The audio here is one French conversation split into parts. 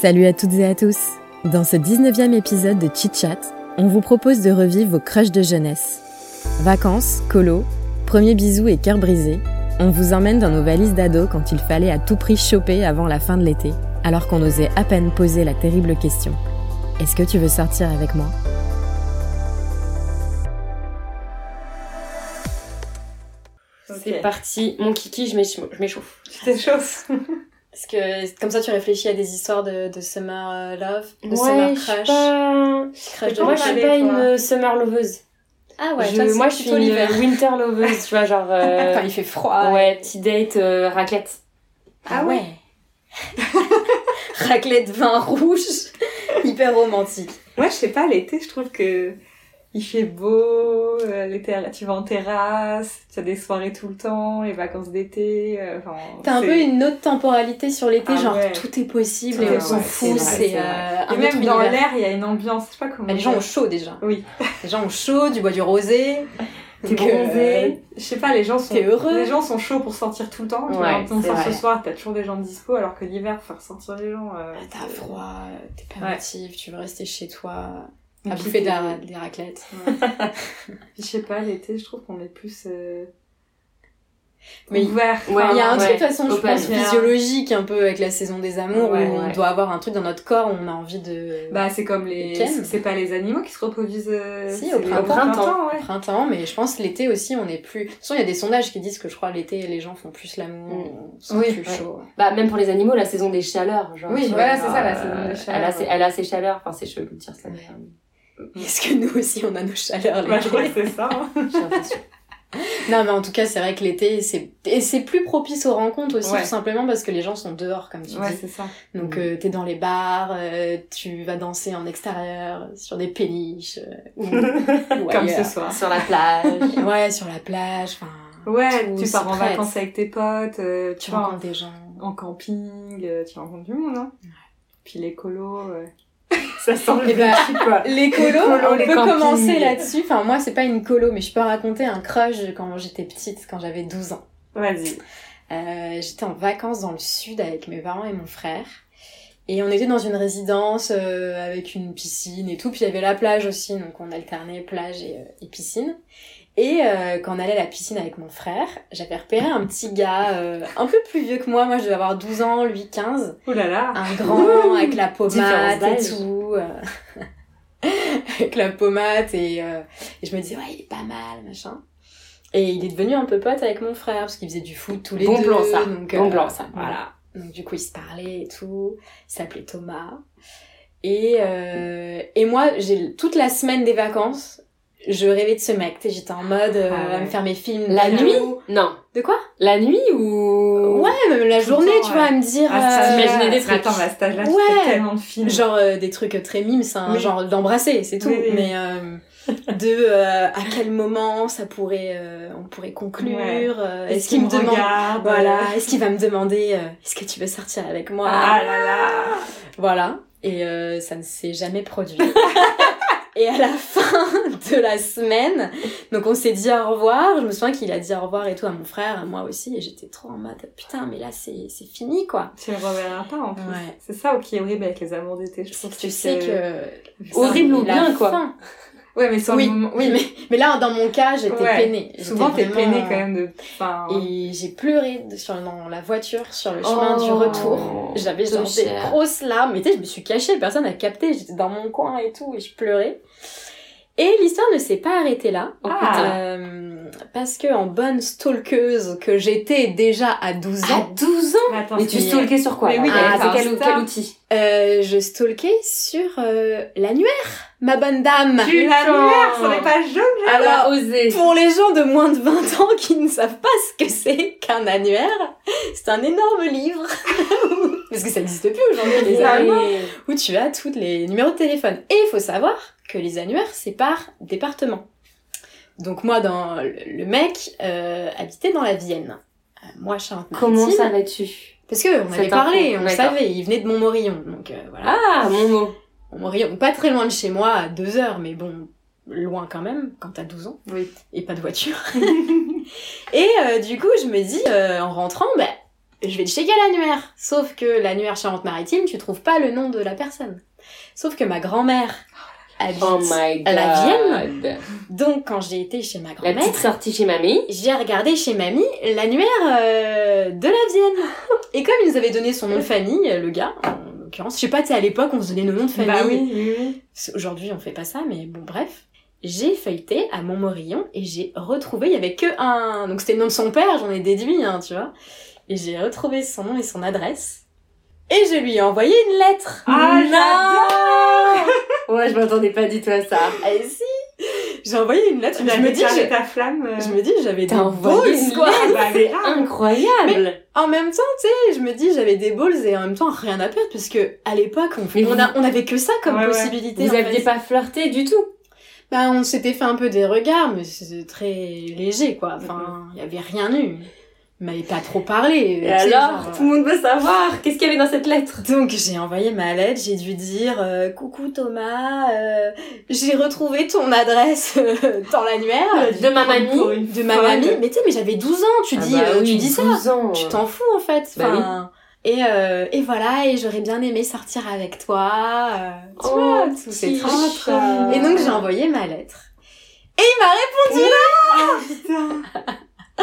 Salut à toutes et à tous. Dans ce 19e épisode de Chit Chat, on vous propose de revivre vos crushs de jeunesse. Vacances, colo, premiers bisous et cœur brisé, on vous emmène dans nos valises d'ados quand il fallait à tout prix choper avant la fin de l'été, alors qu'on osait à peine poser la terrible question Est-ce que tu veux sortir avec moi? C'est parti, mon kiki, je m'échauffe. Tu t'échauffes Parce que comme ça, tu réfléchis à des histoires de, de summer euh, love, de Ouais, summer je suis crush. pas- crush de Moi, je suis pas une summer loveuse. Ah ouais, Je- toi, moi, je suis plutôt une l'hiver. winter loveuse, tu vois, genre. euh, Quand il fait froid. ouais, petit date, euh, raclette. Ah ouais. Raclette vin rouge, hyper romantique. Moi, je sais pas, l'été, je trouve que il fait beau, euh, l'été, tu vas en terrasse, tu as des soirées tout le temps, les vacances d'été. euh, enfin, T'as un peu une autre temporalité sur l'été, Ah genre ouais. tout est possible Tout et on s'en fout, c'est euh, Et même dans l'air, il y a une ambiance, je sais pas comment. Bah, les gens ont chaud déjà. Oui, Les gens ont chaud, du bois du rosé. t'es Donc, euh, bronzé. Je sais pas, les gens sont. heureux. Les gens sont chauds pour sortir tout le temps. Tu Ouais, vois, on sort ce soir, t'as toujours des gens dispo, alors que l'hiver, faire sortir les gens. euh, Ah, T'as froid, t'es pas Ouais. motivé, tu veux rester chez toi, à puis, bouffer la- des raclettes. Je sais pas, l'été, je trouve qu'on est plus euh, Mais ouvert. Ouais, il y a un Enfin, truc de toute façon, je pense, physiologique un peu avec la saison des amours Ouais, où on doit avoir un truc dans notre corps où on a envie de. Bah, c'est comme les. C'est pas les animaux qui se reproduisent. euh, Si, au printemps. ouais. printemps, mais je pense l'été aussi, on est plus. De toute façon, il y a des sondages qui disent que je crois l'été, les gens font plus l'amour, on sont Oui, plus ouais. chaud. Bah, même pour les animaux, la saison des chaleurs. Genre, Oui, voilà, c'est ça, la genre, saison des euh, chaleurs, Elle a, ses, chaleurs, enfin, c'est chelou de dire ça, euh, Est-ce que nous aussi, on a nos chaleurs Bah, l'été je crois que c'est ça. hein. j'ai l'impression. Non, mais en tout cas, c'est vrai que l'été, c'est et c'est plus propice aux rencontres aussi, Ouais. tout simplement parce que les gens sont dehors, comme tu Ouais, dis. c'est ça. Donc, euh, t'es dans les bars, euh, tu vas danser en extérieur, sur des péniches, euh, ou, ou Comme ailleurs. ce soir. Sur la plage. Ouais, sur la plage, enfin. Ouais, tu pars en prête. vacances avec tes potes, euh, Tu rencontres des gens. en, camping, euh, tu rencontres du monde, hein. Puis les colos, euh, ça sent le vécu, quoi. Les colos, colos, on les peut campings. commencer là-dessus. Enfin, moi, c'est pas une colo, mais je peux raconter un crush quand j'étais petite, quand j'avais 12 ans. Vas-y. Euh, j'étais en vacances dans le sud avec mes parents et mon frère. Et on était dans une résidence euh, avec une piscine et tout. Puis il y avait la plage aussi, donc on alternait plage et, euh, et piscine. Et euh, quand on allait à la piscine avec mon frère, j'avais repéré un petit gars euh, un peu plus vieux que moi. Moi, je devais avoir 12 ans, lui 15. Ouh là là. Un grand avec la pommade et tout. euh, avec la pommade et, euh, et je me disais, ouais, il est pas mal, machin. Et il est devenu un peu pote avec mon frère parce qu'il faisait du foot tous les Bon deux. plan, ça. Donc, Bon euh, plan, ça. Voilà. Donc du coup, ils se parlaient et tout. Il s'appelait Thomas. Et, euh, et moi, j'ai toute la semaine des vacances, je rêvais de ce mec. J'étais en mode euh, Ah ouais. à me faire mes films. La de- nuit Non. De quoi? La nuit ou. Ouais, même la Tout journée, temps, tu vois, ouais. à me dire. Ah, euh, T'imaginer des trucs. Attends, à cet âge-là, Ouais. tellement de films. Genre euh, des trucs très mimes, c'est un Oui. genre d'embrasser, c'est tout. Oui, oui. Mais euh, de euh, à quel moment ça pourrait, euh, on pourrait conclure. Ouais. euh, Est-ce qu'il me demande, regarde voilà, est-ce qu'il va me demander, euh, est-ce que tu veux sortir avec moi? Ah là là. Voilà. Et euh, ça ne s'est jamais produit. Et à la fin de la semaine, donc on s'est dit au revoir. Je me souviens qu'il a dit au revoir et tout à mon frère, à moi aussi, et j'étais trop en mode putain, mais là c'est fini quoi. Tu le reverras pas en plus. Ouais. C'est ça qui est horrible avec les amours d'été. Je trouve Tu sais que Horrible ou bien, quoi. fin- Ouais, mais sur Oui, le moment. oui, mais, mais là, dans mon cas, j'étais Ouais. peinée. J'étais Souvent, t'es vraiment- peiné quand même de. Enfin. Et j'ai pleuré de- sur, dans la voiture, sur le chemin Oh. du retour. J'avais genre des grosses larmes. Mais tu sais, je me suis cachée, personne n'a capté. J'étais dans mon coin et tout, et je pleurais. Et l'histoire ne s'est pas arrêtée là. Oh, Ah. Euh, parce que en bonne stalkeuse que j'étais déjà à 12 À ans, 12 ans Mais attends, Mais tu stalkais sur quoi Mais oui, Ah, c'est quel, outil euh, je stalkais sur euh, l'annuaire, ma bonne dame. Tu l'annuaire, ça n'est pas a Alors, osé. pour les gens de moins de 20 ans qui ne savent pas ce que c'est qu'un annuaire, c'est un énorme livre. Parce que ça n'existe plus aujourd'hui, les annuaires. Où tu as tous les numéros de téléphone. Et il faut savoir que les annuaires, c'est par département. Donc moi, dans le mec euh, habitait dans la Vienne. Euh, moi, Charente-Maritime. Comment savais-tu Parce que on avait parlé, on savait. Il venait de Montmorillon, donc euh, voilà. Ah, mon mot. Montmorillon, pas très loin de chez moi, à deux heures, mais bon, loin quand même, quand t'as 12 ans Oui. et pas de voiture. et du coup, je me dis, en rentrant, ben, je vais checker l'annuaire. Sauf que l'annuaire Charente-Maritime, tu trouves pas le nom de la personne. Sauf que ma grand-mère habite Oh my god. à la Vienne. Donc, quand j'ai été chez ma La grand-mère, petite sortie chez mamie. j'ai regardé chez mamie l'annuaire euh, de la Vienne. Et comme il nous avait donné son nom de famille, le gars, en l'occurrence, je sais pas, tu sais, à l'époque, on se donnait nos noms de famille. Bah oui, oui, oui. C'est- Aujourd'hui, on fait pas ça, mais bon, bref. J'ai feuilleté à Montmorillon et j'ai retrouvé, il y avait que un, donc c'était le nom de son père, j'en ai déduit, hein, tu vois. Et j'ai retrouvé son nom et son adresse. Et je lui ai envoyé une lettre. Ah, non Ouais, je m'attendais pas du tout à ça. Et si J'ai envoyé une lettre, Tu je me dis, je, ta flamme. euh, je me dis, j'avais des balls, quoi. c'est grave. incroyable. En même temps, tu sais, je me dis, j'avais des balls et en même temps, rien à perdre parce que, à l'époque, on, on, vous- on avait que ça comme Ouais, ouais. possibilité. Vous aviez fait. pas flirté du tout Bah, on s'était fait un peu des regards, mais c'était très léger, quoi. Enfin, il y avait rien eu. Il m'avait pas trop parlé. Et tu sais, alors, genre, tout le monde veut savoir. Qu'est-ce qu'il y avait dans cette lettre? Donc j'ai envoyé ma lettre, j'ai dû dire euh, coucou Thomas, euh, j'ai retrouvé ton adresse euh, dans l'annuaire De ma mamie de ma mamie. Mais tu sais, mais j'avais 12 ans, tu Ah dis, bah euh, oui, tu dis ça, 12 ans. tu t'en fous en fait. Bah Enfin, Et euh, et voilà, et j'aurais bien aimé sortir avec toi. euh, tu Oh, vois, tous ces trucs. Et donc j'ai envoyé ma lettre. Et il m'a répondu Ah, putain.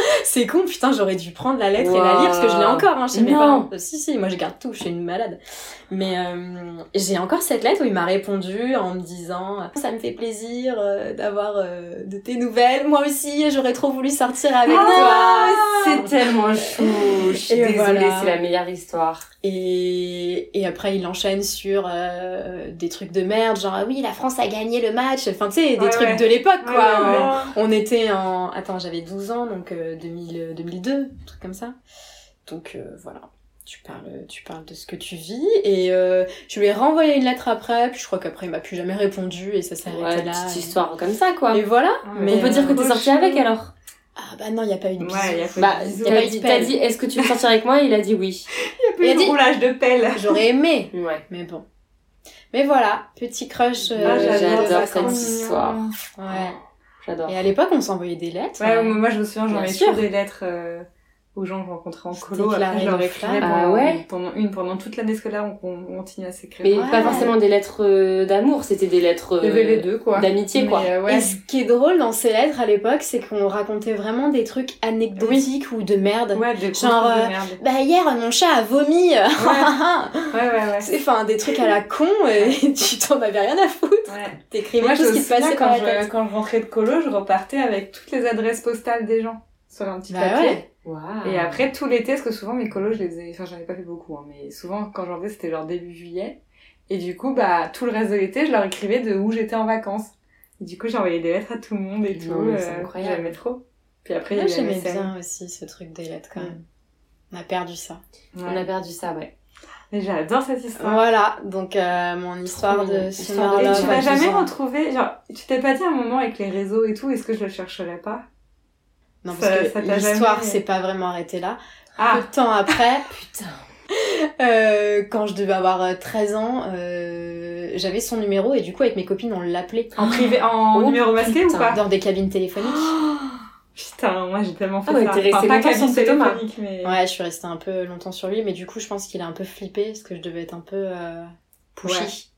C'est con, putain, j'aurais dû prendre la lettre et la lire parce que je l'ai encore hein, chez mes Non. parents. Euh, Si, si, moi je garde tout, je suis une malade. Mais euh, j'ai encore cette lettre où il m'a répondu en me disant Ça me fait plaisir euh, d'avoir euh, de tes nouvelles. Moi aussi, j'aurais trop voulu sortir avec Ah, toi. c'est tellement chou. Je suis désolée, voilà. c'est la meilleure histoire. Et, et après, il enchaîne sur euh, des trucs de merde, genre ah oui, la France a gagné le match. Enfin, tu sais, des Ouais, trucs ouais. de l'époque, quoi. ouais, ouais. On était en... Attends, j'avais 12 ans, donc euh, 2000, euh, 2002, un truc comme ça. Donc euh, voilà, tu parles, tu parles de ce que tu vis. Et euh, je lui ai renvoyé une lettre après, puis je crois qu'après il m'a plus jamais répondu et ça s'est arrêté Ouais, là. petite et- histoire comme ça, quoi. Et voilà. Ouais. Mais On peut dire que t'es sortie avec alors Ah bah non, il n'y a pas eu de bisous. Ouais, il y a pas Bah, eu pas t'as eu de dit, pelle. t'as dit, est-ce que tu veux sortir avec moi? Il a dit oui. Il y a a plus de roulage de pelle. J'aurais aimé, Ouais. mais bon. Mais voilà, petit crush. euh, Ah, j'adore cette histoire. Ouais. J'adore. Et à l'époque, on s'envoyait des lettres. Ouais, euh, moi je me souviens, j'envoyais toujours des lettres euh, aux gens que je rencontrais en colo. Après, je leur écrivais. Ah pendant, ouais pendant une, pendant toute l'année scolaire, on, on continuait à s'écrire. Mais Ouais. pas forcément des lettres euh, d'amour, c'était des lettres euh, les deux, quoi. d'amitié, quoi. Mais, euh, ouais. Et ce qui est drôle dans ces lettres à l'époque, c'est qu'on racontait vraiment des trucs anecdotiques ou de merde. Ouais, des Genre, trucs euh, de merde. Bah hier, mon chat a vomi. Ouais, ouais, ouais. C'est enfin des trucs à la con et tu t'en avais rien à foutre. Ouais. T'écrivais tout ce qui te passait par quand la je, tête. quand je rentrais de colo, je repartais avec toutes les adresses postales des gens sur un petit Bah papier. ouais. Et après, tout l'été, parce que souvent mes colos, je les faisais, enfin, j'en ai pas fait beaucoup, hein, mais souvent, quand j'en faisais, c'était genre début juillet. Et du coup, bah, tout le reste de l'été, je leur écrivais de où j'étais en vacances. Et du coup, envoyé des lettres à tout le monde et tout. Non, mais c'est euh, incroyable. J'aimais trop. Puis après, Moi il y avait j'aimais bien aussi ce truc des lettres quand Mm. même. On a perdu ça. On a perdu ça, ouais. Et j'adore cette histoire. Voilà, donc euh, mon histoire Trop de. Summer Et tu 12 jamais retrouvé, genre, tu t'es pas dit à un moment avec les réseaux et tout, est-ce que je le chercherais pas? Non, Ça- parce ça que l'histoire jamais- s'est pas vraiment arrêtée là. Ah, Peu de temps après, Putain. euh, quand je devais avoir euh, 13 ans, euh, j'avais son numéro et du coup avec mes copines on l'appelait en privé, en Oh, numéro masqué ou pas? dans des cabines téléphoniques. Putain, moi j'ai tellement fait Ah ouais, ça. t'es restée pas longtemps sur Thomas. téléphonique, mais... Ouais, je suis restée un peu longtemps sur lui, mais du coup, je pense qu'il a un peu flippé parce que je devais être un peu euh, pushy.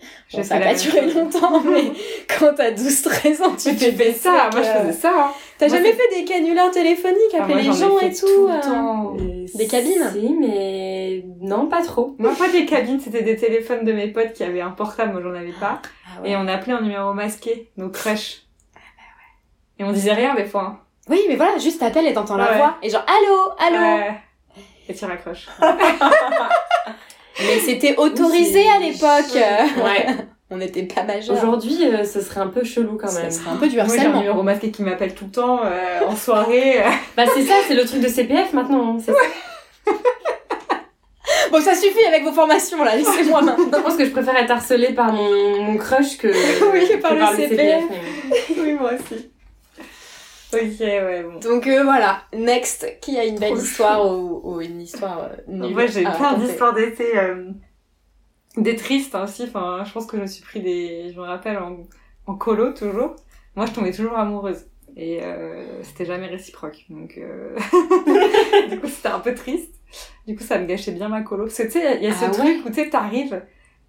Bon, J'ai ça fait a la pas duré longtemps, mais quand t'as 12-13 ans, tu Mais fais tu fais des ça, moi je faisais ça. hein. T'as jamais fait des canulars téléphoniques, Ah, appeler moi, les gens et tout tout le euh, temps. Des cabines? Si, mais non, pas trop. Moi, pas des cabines, c'était des téléphones de mes potes qui avaient un portable, moi j'en avais pas. Ah Et on appelait en numéro masqué, nos crushs. Et on disait rien des fois. hein. Oui, mais voilà, juste t'appelles et t'entends la Ouais. voix. Et genre, allô, allô Ouais. Et tu raccroches. Mais c'était autorisé à l'époque Ouais. On n'était pas majeurs. Aujourd'hui, euh, ce serait un peu chelou quand même. serait un peu du Moi j'ai un harcèlement. numéro masqué qui m'appelle tout le temps, euh, en soirée. euh. Bah c'est ça, c'est le truc de CPF maintenant. hein, ça. Bon, ça suffit avec vos formations là, laissez-moi Je maintenant. pense que je préfère être harcelée par mon, mon crush que, Oui, que par le CPF. mais- oui, moi aussi. Ok, ouais, bon. Donc euh, voilà, next, qui a une belle Trop histoire ou, ou une histoire euh, nulle Moi j'ai plein d'histoires d'été. euh, des tristes hein, aussi. Enfin, je pense que je me suis pris des. Je me rappelle en, en colo toujours. Moi je tombais toujours amoureuse. Et c'était jamais réciproque. Donc du coup c'était un peu triste. Du coup ça me gâchait bien ma colo. Parce que tu sais, il y a ce Ah truc où tu sais, t'arrives,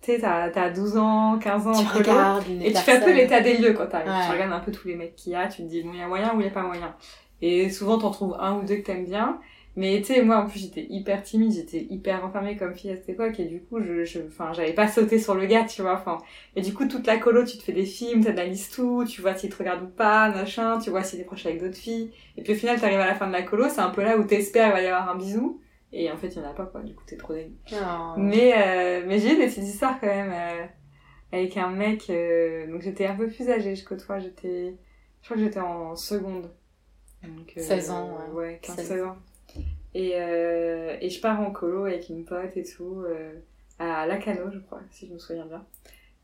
tu sais, t'as t'as 12 ans, 15 ans Tu en colo. regardes une Et tu fais un peu l'état des lieux quand t'arrives. Ouais. Tu regardes un peu tous les mecs qu'il y a, tu te dis, bon, il y a moyen ou il y a pas moyen. Et souvent, t'en trouves un ou deux que t'aimes bien. Mais tu sais, moi, en plus, j'étais hyper timide, j'étais hyper renfermée comme fille à cette époque. Et du coup, je, je, enfin, j'avais pas sauté sur le gars, tu vois. Enfin, et du coup, toute la colo, tu te fais des films, t'analyses tout, tu vois s'il te regarde ou pas, machin, tu vois s'il est proche avec d'autres filles. Et puis au final, t'arrives à la fin de la colo, c'est un peu là où t'espères il va y avoir un bisou. Et en fait, il y en a pas, quoi. Du coup, t'es trop dégoûté. Oh. Mais, euh, mais j'ai eu des petites histoires quand même euh, avec un mec. euh, donc j'étais un peu plus âgée que toi. J'étais, je crois que j'étais en seconde. Donc, euh, 16 ans, ouais. Ouais, 15 16. 16 ans. Et, euh, et je pars en colo avec une pote et tout, euh, à Lacano, je crois, si je me souviens bien.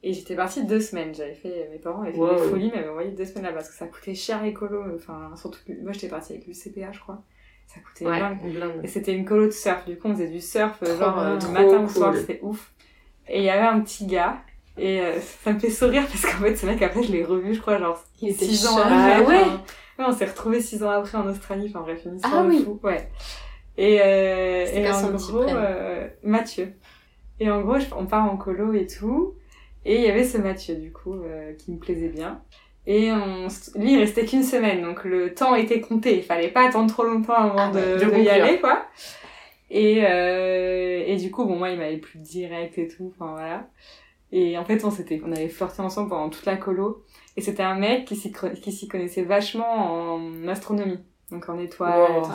Et j'étais partie deux semaines. J'avais fait, mes parents avaient fait Wow. des folies, mais m'avaient envoyé deux semaines là parce que ça coûtait cher les colos. Enfin, surtout que moi j'étais partie avec le CPA, je crois. Ça coûtait Ouais, une blinde. Et c'était une colo de surf. Du coup, on faisait du surf, euh, Trop genre euh, du matin au soir, c'était ouf. Et il y avait un petit gars. Et euh, ça me fait sourire parce qu'en fait, ce mec, après, je l'ai revu, je crois, genre Il était 6 ans après. Ah ouais enfin, on s'est retrouvés 6 ans après en Australie. Enfin bref, une histoire Ah de oui. fou. Ouais. Et, euh, et en gros, Mathieu. Et en gros, on part en colo et tout. Et il y avait ce Mathieu, du coup, qui me plaisait bien. Et on, lui, il restait qu'une semaine, donc le temps était compté. Il fallait pas attendre trop longtemps avant Ah de, ouais, de de y aller, quoi. Et, euh, et du coup, bon, moi, il m'avait plus direct et tout, enfin voilà. Et en fait, on s'était, on avait flirté ensemble pendant toute la colo. Et c'était un mec qui s'y, qui s'y connaissait vachement en astronomie. Donc en étoiles, Wow. tout ça.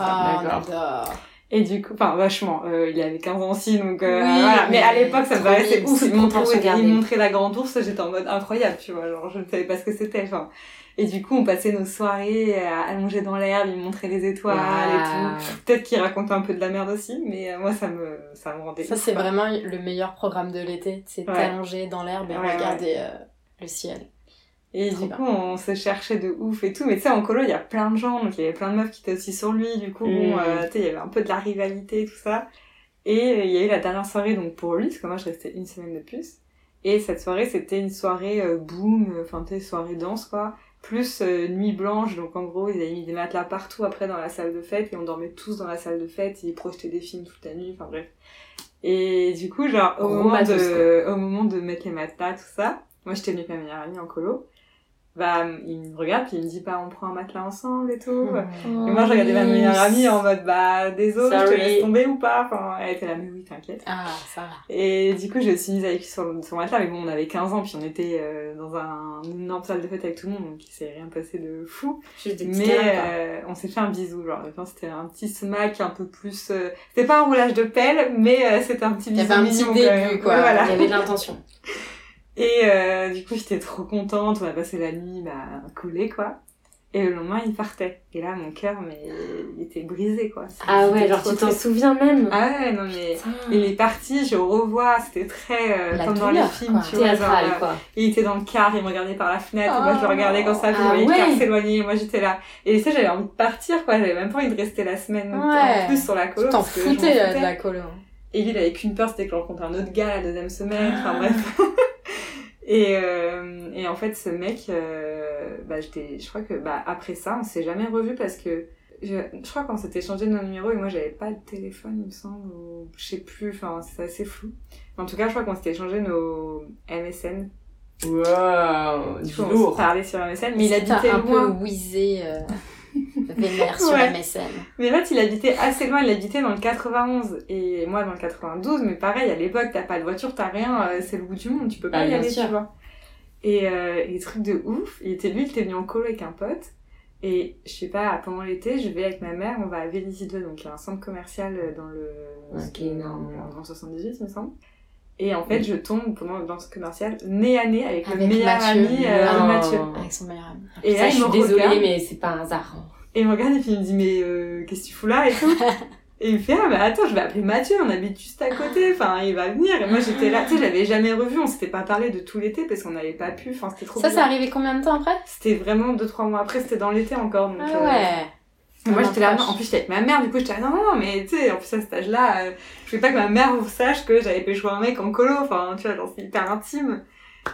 Ah. Et du coup, enfin vachement, euh, il avait 15 ans aussi, donc euh, Oui, voilà. Mais à l'époque, ça me paraissait ouf. Il montrait, la grande ours, j'étais en mode incroyable, tu vois, genre je ne savais pas ce que c'était. Enfin, et du coup, on passait nos soirées à allonger dans l'herbe, il montrait les étoiles et tout. Peut-être qu'il racontait un peu de la merde aussi, mais euh, moi, ça me, ça me rendait. Ça, c'est vraiment le meilleur programme de l'été. C'est Ouais. t'allonger dans l'herbe et Ouais, regarder euh, le ciel. Et Trop du bien. coup, on se cherchait de ouf et tout. Mais tu sais, en colo, il y a plein de gens. Donc, il y avait plein de meufs qui étaient aussi sur lui. Du coup, bon, Mm. euh, tu sais, il y avait un peu de la rivalité et tout ça. Et euh, il y a eu la dernière soirée, donc, pour lui, parce que moi, je restais une semaine de plus. Et cette soirée, c'était une soirée euh, boom, enfin, tu sais, soirée danse, quoi. Plus euh, nuit blanche. Donc, en gros, ils avaient mis des matelas partout après dans la salle de fête. Et on dormait tous dans la salle de fête. Ils projetaient des films toute la nuit. Enfin, bref. Et du coup, genre, au moment, matos, de, au moment de mettre les matelas, tout ça, moi, j'étais venue avec ma meilleure amie en colo bah, il me regarde puis il me dit bah on prend un matelas ensemble et tout. Et moi je regardais ma meilleure amie en mode bah désolé, je te Sorry. laisse tomber ou pas. Enfin, elle était là mais oui t'inquiète. Ah, ça va. Et du coup je me suis mise avec lui sur sur le matelas mais bon on avait 15 ans puis on était euh, dans un énorme salle de fête avec tout le monde donc il s'est rien passé de fou. Mais euh, on s'est fait un bisou genre c'était un petit smack un peu plus euh, c'était pas un roulage de pelle mais euh, c'était un petit Il y bisou avait un petit mignon, début, quoi. Voilà. Il y avait de l'intention. Et euh, du coup, j'étais trop contente. On a passé la nuit bah, collée, quoi. Et le lendemain, il partait. Et là, mon cœur, mais il était brisé, quoi. Ah ouais, genre tu t'en souviens même. Ah ouais, non mais... Putain. Il est parti, je revois, c'était très euh, comme dans les films, quoi. tu vois. genre, Théâtral, euh, quoi. il était dans le car, il me regardait par la fenêtre, moi je le Oh. regardais quand ça, je Ah voyais le car s'éloigner, moi j'étais là. Et tu sais, j'avais envie de partir, quoi, j'avais même pas envie de rester la semaine Ouais. en plus sur la colo. Tu t'en foutais euh, de la colo. Et lui, il avait qu'une peur, c'était que je rencontre un autre gars la deuxième semaine, Ah. enfin bref. Et, euh, et en fait, ce mec, euh, bah, j'étais, je crois que bah, après ça, on s'est jamais revu parce que je, je crois qu'on s'était changé nos numéros et moi j'avais pas de téléphone, il me semble, ou je sais plus, enfin c'est assez flou. En tout cas, je crois qu'on s'était changé nos MSN. Wow, Du coup, on lourd. parlait sur MSN, mais il T'as habitait un peu wheezé, euh, vénère sur Ouais. MSN. Mais en fait, il habitait assez loin, il habitait dans le 91 et moi dans le 92, mais pareil, à l'époque, t'as pas de voiture, t'as rien, euh, c'est le bout du monde, tu peux pas Bah, y aller, sûr. tu vois. Et, euh, et truc de ouf, il était, lui, il était venu en colo avec un pote. Et je sais pas, pendant l'été, je vais avec ma mère, on va à Vélizy 2, donc il y a un centre commercial euh, dans le. Ok, énorme. le 78, il me semble. Et en fait, je tombe pendant dans ce commercial, nez à nez, avec, le Avec meilleur Mathieu. ami euh. Mathieu. Avec son meilleur ami. Et Ça, là, je suis désolée, regarde. mais c'est pas un hasard. Et il me regarde et puis il me dit mais euh, qu'est-ce que tu fous là et tout. et il me fait ah bah attends je vais appeler Mathieu on habite juste à côté enfin il va venir. Et moi j'étais là tu sais je l'avais jamais revu on s'était pas parlé de tout l'été parce qu'on n'avait pas pu enfin c'était trop Ça, c'est arrivé combien de temps après? C'était vraiment deux trois mois après c'était dans l'été encore donc Ah euh, ouais. et moi j'étais là non, en plus j'étais avec ma mère du coup j'étais là non non mais tu sais en plus à cet âge là je voulais pas que ma mère sache que j'avais pécho un mec en colo enfin tu vois genre c'est hyper intime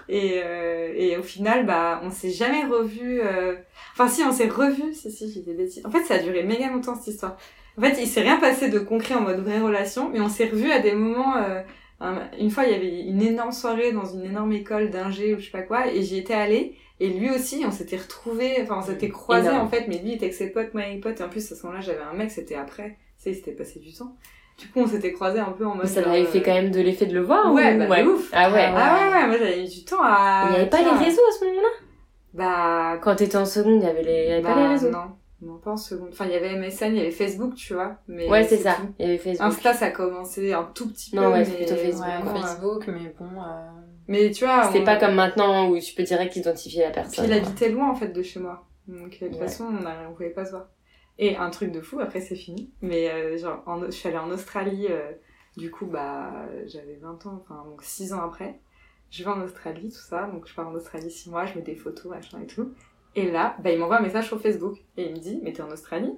et, euh, et au final bah on s'est jamais revu euh... enfin si on s'est revu si si j'ai des bêtises. En fait ça a duré méga longtemps cette histoire. En fait il s'est rien passé de concret en mode vraie relation mais on s'est revu à des moments euh, un- une fois il y avait une énorme soirée dans une énorme école d'ingé ou je sais pas quoi et j'y étais allée et lui aussi on s'était retrouvés enfin on s'était croisés Énorme. en fait mais lui il était avec ses potes moi avec mes potes et en plus à ce moment-là j'avais un mec c'était après. Tu sais il s'était passé du temps du coup on s'était croisés un peu en mode ça genre, l'avait euh, fait quand même de l'effet de le voir Ouais, ou... bah, de ouf. Ah ouais. Ah ah ouais ouais moi j'avais mis du temps à Il n'y avait pas les réseaux à ce moment-là? Bah Quand t'étais en seconde, il y avait, les... y avait bah, pas les réseaux. non non pas en seconde enfin il y avait MSN il y avait Facebook tu vois mais Ouais, c'est ça. Il y avait Facebook. Insta ça a commencé un tout petit peu Non, ouais, mais plutôt Facebook. Ouais, Facebook, mais bon. euh, mais tu vois C'était on- pas comme maintenant où tu peux direct identifier la Puis personne. il habitait loin en fait de chez moi. Donc de toute Ouais. façon, on, a, on pouvait pas se voir. Et un truc de fou, après c'est fini. Mais euh, genre, en- je suis allée en Australie, euh, du coup, bah, j'avais 20 ans, enfin, donc 6 ans après. Je vais en Australie, tout ça. Donc je pars en Australie 6 mois, je mets des photos, machin et tout. Et là, bah, il m'envoie un message sur Facebook. Et il me dit, mais t'es en Australie?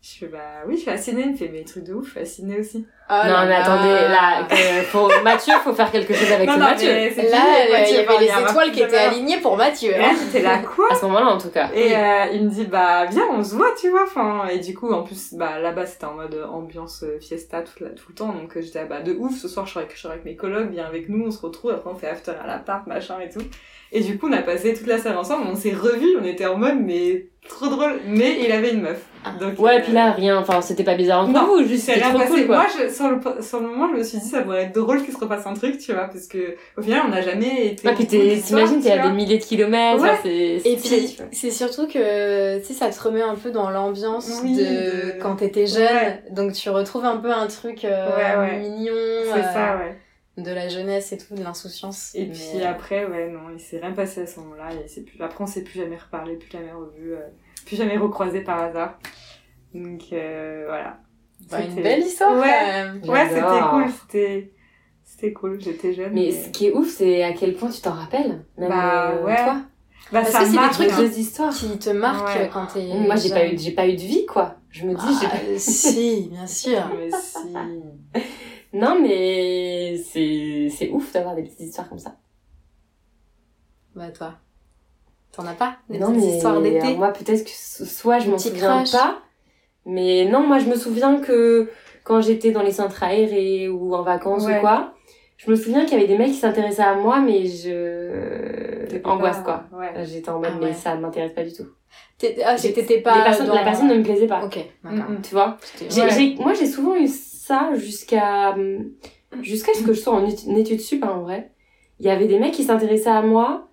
Je fais, bah oui, je suis à Sydney. Il me fait, mais truc de ouf, je suis à Sydney aussi. oh non, là mais là. attendez, là, que faut... Mathieu, faut faire quelque chose avec non, non, Mathieu. mais c'est Là, fini, euh, il y avait les a un étoiles qui étaient alignées pour Mathieu. Hein. là, j'étais là, quoi À ce moment-là, en tout cas. Et euh, il me dit bah viens on se voit tu vois enfin et du coup en plus bah là-bas c'était en mode ambiance euh, fiesta tout, la- tout le temps donc euh, j'étais là, bah de ouf ce soir je serai avec, je serai avec mes colocs viens avec nous on se retrouve après on fait after à l'appart machin et tout. Et du coup on a passé toute la soirée ensemble on s'est revus on était en mode mais trop drôle. Mais il avait une meuf donc Ouais, euh, puis là, rien. Enfin, c'était pas bizarre entre non, vous, juste c'était rien trop passé. cool, quoi. Moi, je, sur, le, sur le moment, je me suis dit, ça pourrait être drôle qu'il se repasse un truc, tu vois, parce que, au final, on n'a jamais été. Ouais, puis de l'histoire, t'imagines, t'es tu à des milliers de kilomètres, Ouais. c'est c'est Et puis, c'est surtout que, tu sais, ça te remet un peu dans l'ambiance Oui, de... de- quand t'étais jeune. Ouais. Donc, tu retrouves un peu un truc euh, Ouais, ouais. mignon. C'est euh, ça, ouais. De la jeunesse et tout, de l'insouciance. Et Mais, puis euh, après, ouais, non, il s'est rien passé à ce moment-là. Et c'est plus... Après, on s'est plus jamais reparlé, plus jamais revu, euh, plus jamais recroisé par hasard. Donc, euh, voilà. bah, une C'était- belle histoire. Ouais. quand même. Ouais, c'était cool, c'était... C'était cool, j'étais jeune. Mais ce qui est ouf, c'est à quel point tu t'en rappelles. Même Bah, euh, ouais. toi. Bah, Parce ça que c'est des trucs hein. Deux histoires. Qui te marquent Ouais. quand t'es. Moi, j'ai pas eu, j'ai pas eu de vie, quoi. Je me dis, j'ai Ah, pas- si, bien sûr. Mais si... Non, mais c'est, c'est ouf d'avoir des petites histoires comme ça. Bah, toi. T'en as pas Des non, mais histoires d'été euh, moi, peut-être que so- soit je m'en souviens crush. pas, mais non, moi, je me souviens que quand j'étais dans les centres aérés ou en vacances Ouais. ou quoi, je me souviens qu'il y avait des mecs qui s'intéressaient à moi, mais je angoisse pas- quoi. Ouais. J'étais en mode, Ah mais ça m'intéresse pas du tout. Ah, Les pas. personnes- dans- La personne ne me plaisait pas. Ok. Mm, mm. Tu vois? J'ai- moi, j'ai souvent eu ça jusqu'à jusqu'à ce que je sois en études sup, hein, en vrai. Il y avait des mecs qui s'intéressaient à moi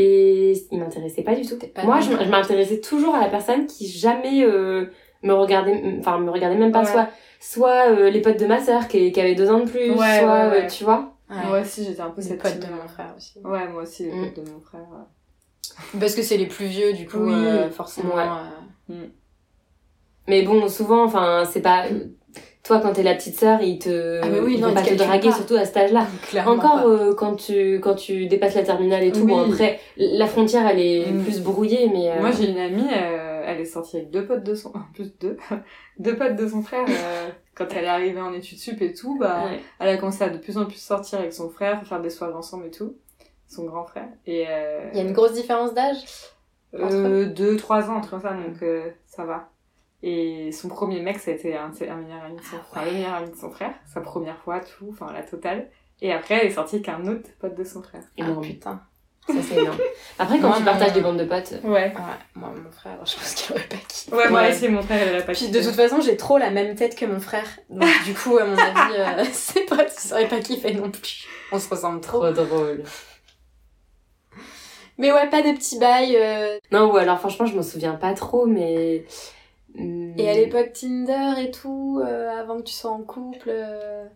et ils m'intéressaient pas du tout. Pas Moi, je, je m'intéressais toujours à la personne qui jamais euh, me regardait, enfin me regardait même pas. Ouais. Soit, soit euh, les potes de ma sœur qui, qui avaient deux ans de plus, Ouais, soit, ouais, euh, ouais. tu vois. Ouais. Moi aussi, j'étais un peu Les cette potes de mon frère aussi. Ouais, moi aussi, les Mm. potes de mon frère. ouais. Parce que c'est les plus vieux, du coup, Oui. euh, forcément. Ouais. euh, Mais bon, souvent, enfin, c'est pas. Toi, quand t'es la petite sœur, ils te, Ah, mais oui, ils non, vont pas te draguer, pas. surtout à cet âge-là. Clairement Encore euh, quand tu quand tu dépasses la terminale et tout, Oui. bon, après la frontière elle est Mm. plus brouillée, mais euh, Moi, j'ai une amie, euh, elle est sortie avec deux potes de son, en plus deux, deux potes de son frère. euh, quand elle est arrivée en études sup et tout, bah, ouais. elle a commencé à de plus en plus sortir avec son frère, faire des soirées ensemble et tout, son grand frère. Et euh, Il y a une grosse différence d'âge? euh, deux, trois ans entre ça, donc euh, ça va. Et son premier mec, ça a été un, un meilleur ami de son Ah frère, le meilleur ami de son frère, sa première fois, tout, enfin la totale. Et après, elle est sortie avec un autre pote de son frère. Ah, Énorme. putain. Ça, c'est énorme. Après, quand Moi, tu mon- partages des bandes de potes, Ouais. Ouais, moi, mon frère, je pense qu'il aurait pas kiffé. Ouais, moi Ouais. aussi, mon frère, elle a pas Puis kiffé. de toute façon, j'ai trop la même tête que mon frère. Donc du coup, à mon avis, euh, ses potes, ils auraient pas kiffé non plus. On se ressemble trop. trop drôle. Mais ouais, pas de petits bails. euh, Non, ou alors franchement, je m'en souviens pas trop, mais. Et à l'époque Tinder et tout, euh, avant que tu sois en couple. euh,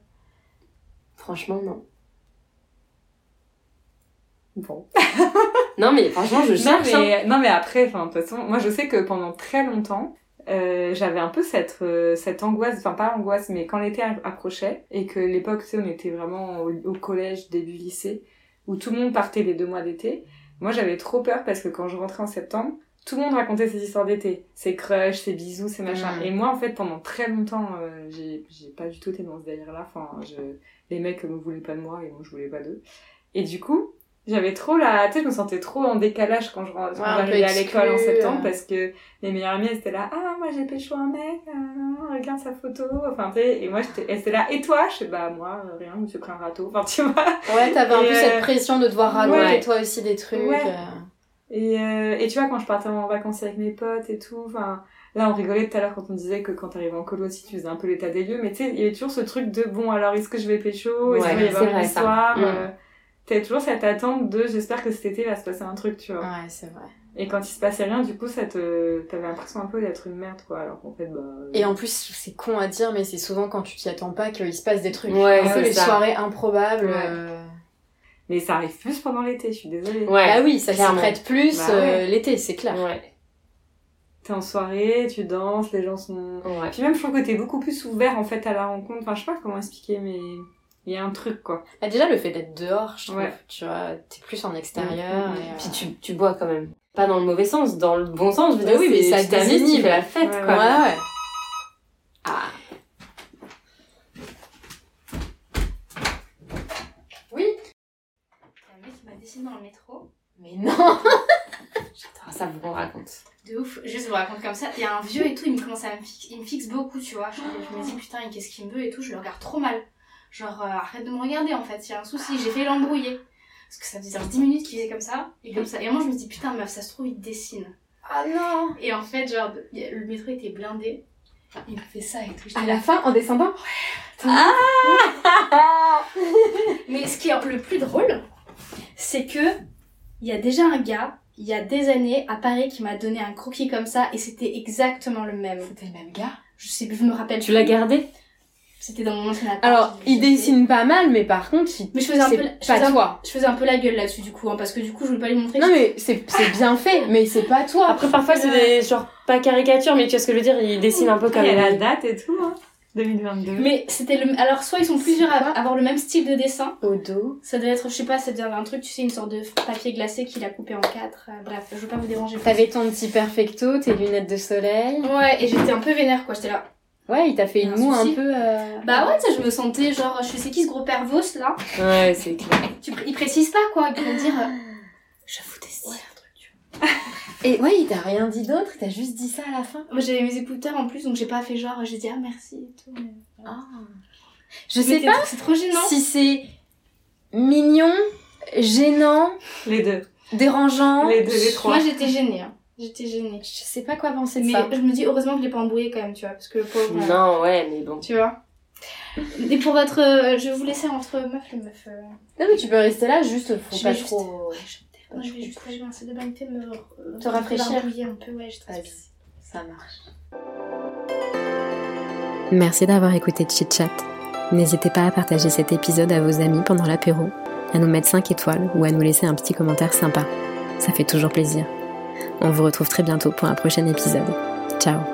Franchement, non. Bon. Non, mais franchement, je Non cherche. hein. mais, non, mais après, enfin, de toute façon, moi, je sais que pendant très longtemps, euh, j'avais un peu cette, euh, cette angoisse, enfin, pas angoisse, mais quand l'été approchait, et que l'époque, tu sais, on était vraiment au, au collège, début lycée, où tout le monde partait les deux mois d'été, moi, j'avais trop peur parce que quand je rentrais en septembre, tout le monde racontait ses histoires d'été, ses crushs, ses bisous, ses machins. Mm. Et moi, en fait, pendant très longtemps, euh, j'ai j'ai pas du tout été dans ce délire-là. Enfin, je... les mecs ne voulaient pas de moi et moi, je voulais pas d'eux. Et du coup, j'avais trop la... Tu sais, je me sentais trop en décalage quand je quand Ouais, à l'école en septembre euh. parce que mes meilleures amies, elles étaient là, ah, moi, j'ai pécho un mec, euh, regarde sa photo. Enfin, tu sais, et moi, j'étais elles étaient là, et toi? Je sais, bah, moi, euh, rien, je me suis pris un râteau. Enfin, tu vois. Ouais, t'avais un peu euh, cette pression de devoir raconter ouais. toi aussi des trucs. Ouais. Et, euh, et tu vois, quand je partais en vacances avec mes potes et tout, enfin, là, on rigolait tout à l'heure quand on disait que quand t'arrivais en colo aussi, tu faisais un peu l'état des lieux, mais tu sais, il y avait toujours ce truc de bon, alors est-ce que je vais pécho, est-ce Ouais, qu'il va y avoir une histoire, Mm. euh, T'as toujours cette attente de j'espère que cet été va se passer un truc, tu vois. Ouais, c'est vrai. Et quand il se passait rien, du coup, ça te, t'avais l'impression un peu d'être une merde, quoi, alors qu'en fait, bah. euh, Et en plus, c'est con à dire, mais c'est souvent quand tu t'y attends pas qu'il se passe des trucs. Ouais, c'est les ça. soirées improbables. Ouais. euh. Mais ça arrive plus pendant l'été, je suis désolée. Ouais. Bah oui, ça s'y prête plus Bah euh, ouais. l'été, c'est clair. Ouais. T'es en soirée, tu danses, les gens sont. Ouais. Puis même, je trouve que t'es beaucoup plus ouvert, en fait, à la rencontre. Enfin, je sais pas comment expliquer, mais il y a un truc, quoi. Bah, déjà, le fait d'être dehors, je trouve, Ouais. tu vois, t'es plus en extérieur. Mm, mm, et, euh, Puis tu, tu bois quand même. Pas dans le mauvais sens, dans le bon sens, je veux dire, oui, mais c'est- ça tu fais la fête, Ouais, quoi. Ouais, ouais. Ah. Oui Il y a m'a dans le métro. Mais non J'adore ça, vous on raconte. De ouf, juste vous raconte comme ça. Il y a un vieux et tout, il me commence à me fixer, il me fixe beaucoup, tu vois. Je, je me dis putain, qu'est-ce qu'il me veut et tout, je le regarde trop mal. Genre, euh, arrête de me regarder en fait, il y a un souci, j'ai fait l'embrouiller. Parce que ça faisait genre 10 minutes qu'il faisait comme ça, et comme ça. Et moi je me dis putain, meuf, ça se trouve, il dessine. Ah non Et en fait, genre, le métro était blindé. Il me fait ça et tout. À la fin, en descendant Mais ce qui est le plus drôle, c'est que il y a déjà un gars, il y a des années, à Paris, qui m'a donné un croquis comme ça, et c'était exactement le même. C'était le même gars Je sais, je me rappelle. Tu l'as gardé? C'était dans mon ancien appart. Alors, il dessine pas mal, mais par contre, il... Mais je faisais un peu, la- je pas faisais un- toi. je faisais un peu la gueule là-dessus du coup, hein, parce que du coup, je voulais pas lui montrer. Non, mais c'est c'est bien fait, mais c'est pas toi. Après, parfois, c'est des, genre, pas caricatures, mais tu vois ce que je veux dire, ils dessinent un peu comme Il y a la il- date et tout, hein. 2022. Mais c'était le. Alors, soit ils sont plusieurs à avoir le même style de dessin. Au dos. Ça devait être, je sais pas, ça devait être un truc, tu sais, une sorte de papier glacé qu'il a coupé en quatre. euh, bref, je veux pas vous déranger. T'avais ton petit perfecto, tes lunettes de soleil. Ouais, et j'étais un peu vénère quoi, j'étais là. Ouais, il t'a fait une Un moue un peu... euh, Bah ouais, tu sais, je me sentais genre, je fais c'est qui ce gros pervos là? Ouais, c'est clair. tu, pr- Ils précisent pas quoi, ils vont dire. euh, je vous dessine Ouais. un truc, tu vois. Et ouais, il t'a rien dit d'autre, il t'a juste dit ça à la fin. Moi j'avais mes écouteurs en plus, donc j'ai pas fait genre, j'ai dit ah merci et tout. mais- Ah. Je Mais sais pas C'est trop gênant. si c'est mignon, gênant, Les deux. dérangeant. Les deux, les trois. Moi j'étais gênée, hein. J'étais gênée. Je sais pas quoi penser de Mais ça. je me dis heureusement que je l'ai pas embrouillé quand même, tu vois, parce que le pauvre. euh, Non, ouais, mais bon. Tu vois. Et pour votre. euh, je vais vous laisser entre meufs, les meufs. euh, Non, mais tu peux rester là, juste faut Je pas juste- trop... Moi, je vais juste aller dans la salle de bain et me. euh, Te rafraîchir. un peu, ouais, je ça marche. Merci d'avoir écouté Chit Chat. N'hésitez pas à partager cet épisode à vos amis pendant l'apéro, à nous mettre 5 étoiles ou à nous laisser un petit commentaire sympa. Ça fait toujours plaisir. On vous retrouve très bientôt pour un prochain épisode. Ciao